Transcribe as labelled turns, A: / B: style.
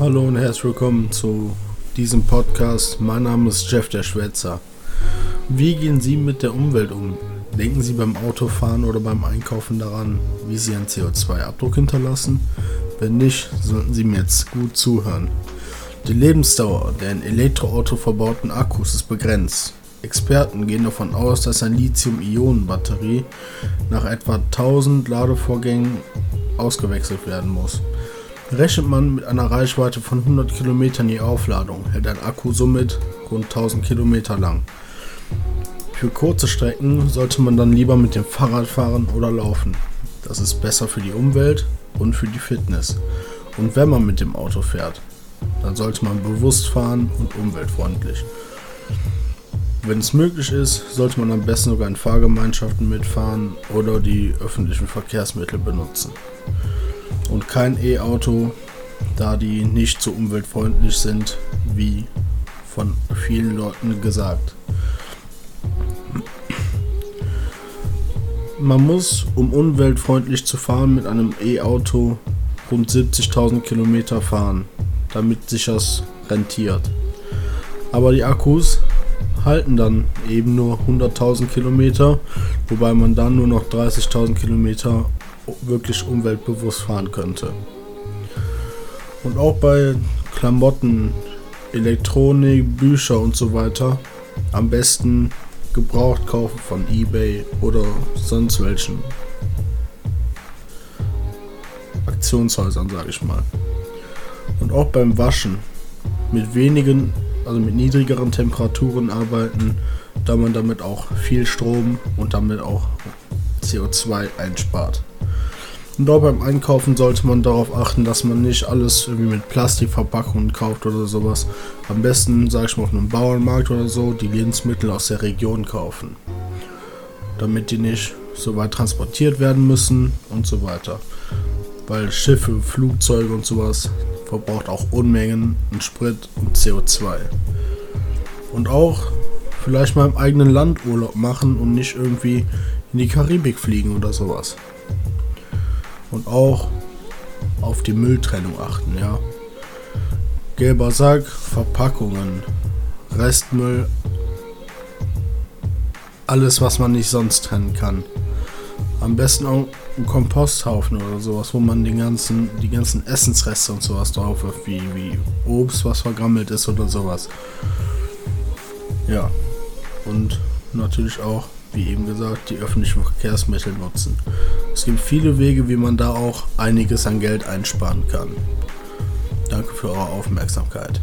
A: Hallo und herzlich willkommen zu diesem Podcast. Mein Name ist Jeff der Schwätzer. Wie gehen Sie mit der Umwelt um? Denken Sie beim Autofahren oder beim Einkaufen daran, wie Sie einen CO2-Abdruck hinterlassen? Wenn nicht, sollten Sie mir jetzt gut zuhören. Die Lebensdauer der in Elektroauto verbauten Akkus ist begrenzt. Experten gehen davon aus, dass eine Lithium-Ionen-Batterie nach etwa 1000 Ladevorgängen ausgewechselt werden muss. Rechnet man mit einer Reichweite von 100 Kilometern die Aufladung, hält ein Akku somit rund 1000 Kilometer lang. Für kurze Strecken sollte man dann lieber mit dem Fahrrad fahren oder laufen. Das ist besser für die Umwelt und für die Fitness. Und wenn man mit dem Auto fährt, dann sollte man bewusst fahren und umweltfreundlich. Wenn es möglich ist, sollte man am besten sogar in Fahrgemeinschaften mitfahren oder die öffentlichen Verkehrsmittel benutzen. Und kein E-Auto, da die nicht so umweltfreundlich sind, wie von vielen Leuten gesagt. Man muss, um umweltfreundlich zu fahren, mit einem E-Auto rund 70.000 Kilometer fahren, damit sich das rentiert. Aber die Akkus halten dann eben nur 100.000 Kilometer, wobei man dann nur noch 30.000 Kilometer wirklich umweltbewusst fahren könnte. Und auch bei Klamotten, Elektronik, Bücher und so weiter am besten gebraucht kaufen von eBay oder sonst welchen Aktionshäusern, sage ich mal. Und auch beim Waschen mit wenigen also mit niedrigeren Temperaturen arbeiten, da man damit auch viel Strom und damit auch CO2 einspart. Und auch beim Einkaufen sollte man darauf achten, dass man nicht alles irgendwie mit Plastikverpackungen kauft oder sowas. Am besten, sage ich mal, auf einem Bauernmarkt oder so, die Lebensmittel aus der Region kaufen. Damit die nicht so weit transportiert werden müssen und so weiter. Weil Schiffe, Flugzeuge und sowas, verbraucht auch Unmengen an Sprit und CO2. Und auch vielleicht mal im eigenen Land Urlaub machen und nicht irgendwie in die Karibik fliegen oder sowas. Und auch auf die Mülltrennung achten, ja. Gelber Sack, Verpackungen, Restmüll, alles was man nicht sonst trennen kann. Am besten auch einen Komposthaufen oder sowas, wo man den ganzen, die ganzen Essensreste und sowas drauf wirft, wie, wie Obst, was vergammelt ist oder sowas. Ja. Und natürlich auch, wie eben gesagt, die öffentlichen Verkehrsmittel nutzen. Es gibt viele Wege, wie man da auch einiges an Geld einsparen kann. Danke für eure Aufmerksamkeit.